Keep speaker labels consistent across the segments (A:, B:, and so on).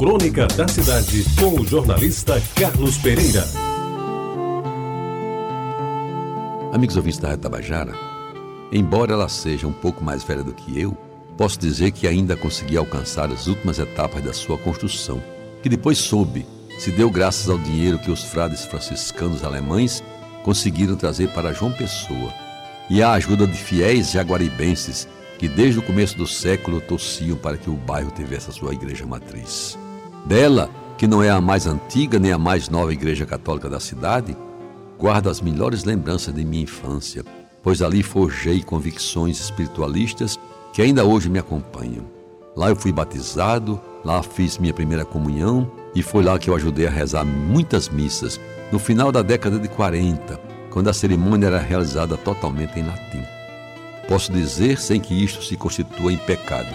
A: Crônica da Cidade, com o jornalista Carlos Pereira.
B: Amigos ouvintes da Tabajara, embora ela seja um pouco mais velha do que eu, posso dizer que ainda consegui alcançar as últimas etapas da sua construção, que depois soube se deu graças ao dinheiro que os frades franciscanos alemães conseguiram trazer para João Pessoa e à ajuda de fiéis jaguaribenses que desde o começo do século torciam para que o bairro tivesse a sua igreja matriz. Dela, que não é a mais antiga nem a mais nova igreja católica da cidade, guardo as melhores lembranças de minha infância, pois ali forjei convicções espiritualistas que ainda hoje me acompanham. Lá eu fui batizado, lá fiz minha primeira comunhão e foi lá que eu ajudei a rezar muitas missas, no final da década de 40, quando a cerimônia era realizada totalmente em latim. Posso dizer, sem que isto se constitua em pecado,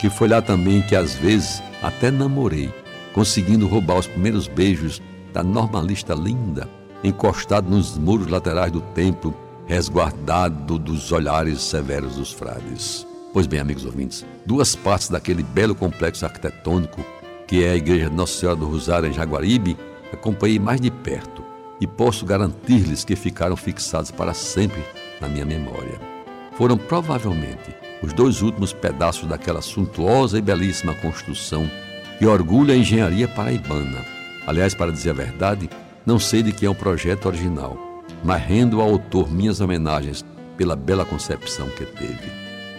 B: que foi lá também que às vezes até namorei, conseguindo roubar os primeiros beijos da normalista linda, encostado nos muros laterais do templo, resguardado dos olhares severos dos frades. Pois bem, amigos ouvintes, duas partes daquele belo complexo arquitetônico que é a Igreja Nossa Senhora do Rosário em Jaguaribe, acompanhei mais de perto e posso garantir-lhes que ficaram fixados para sempre na minha memória. Foram provavelmente os dois últimos pedaços daquela suntuosa e belíssima construção que orgulha a engenharia paraibana. Aliás, para dizer a verdade, não sei de quem é o projeto original, mas rendo ao autor minhas homenagens pela bela concepção que teve.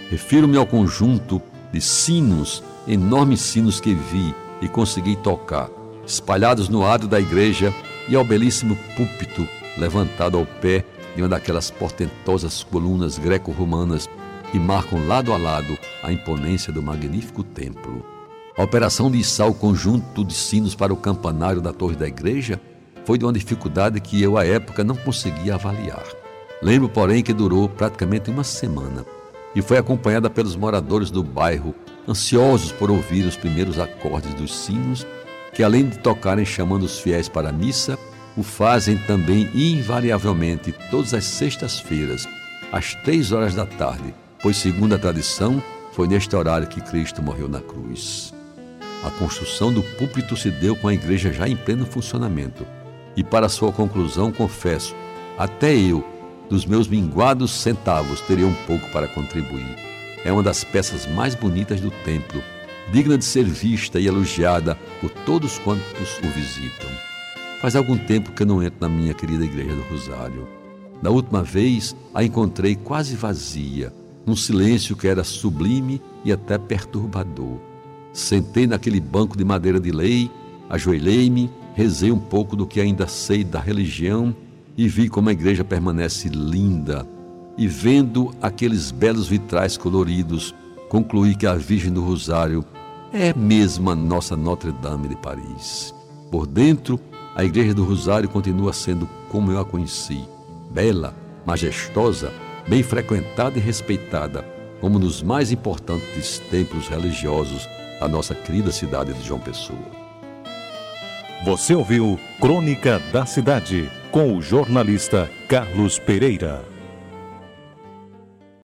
B: Refiro-me ao conjunto de sinos, enormes sinos que vi e consegui tocar, espalhados no ado da igreja e ao belíssimo púlpito levantado ao pé de uma daquelas portentosas colunas greco-romanas que marcam lado a lado a imponência do magnífico templo. A operação de içar o conjunto de sinos para o campanário da torre da igreja foi de uma dificuldade que eu, à época, não conseguia avaliar. Lembro, porém, que durou praticamente uma semana e foi acompanhada pelos moradores do bairro ansiosos por ouvir os primeiros acordes dos sinos, que além de tocarem chamando os fiéis para a missa, o fazem também invariavelmente todas as sextas-feiras, às três horas da tarde, pois, segundo a tradição, foi neste horário que Cristo morreu na cruz. A construção do púlpito se deu com a igreja já em pleno funcionamento, e para sua conclusão, confesso, até eu, dos meus minguados centavos, teria um pouco para contribuir é uma das peças mais bonitas do templo, digna de ser vista e elogiada por todos quantos o visitam. Faz algum tempo que eu não entro na minha querida Igreja do Rosário. Da última vez, a encontrei quase vazia, num silêncio que era sublime e até perturbador. Sentei naquele banco de madeira de lei, ajoelhei-me, rezei um pouco do que ainda sei da religião e vi como a igreja permanece linda, e vendo aqueles belos vitrais coloridos, concluí que a Virgem do Rosário é mesmo a nossa Notre Dame de Paris. Por dentro, a Igreja do Rosário continua sendo como eu a conheci, bela, majestosa, bem frequentada e respeitada, como nos mais importantes templos religiosos da nossa querida cidade de João Pessoa.
A: Você ouviu Crônica da Cidade com o jornalista Carlos Pereira.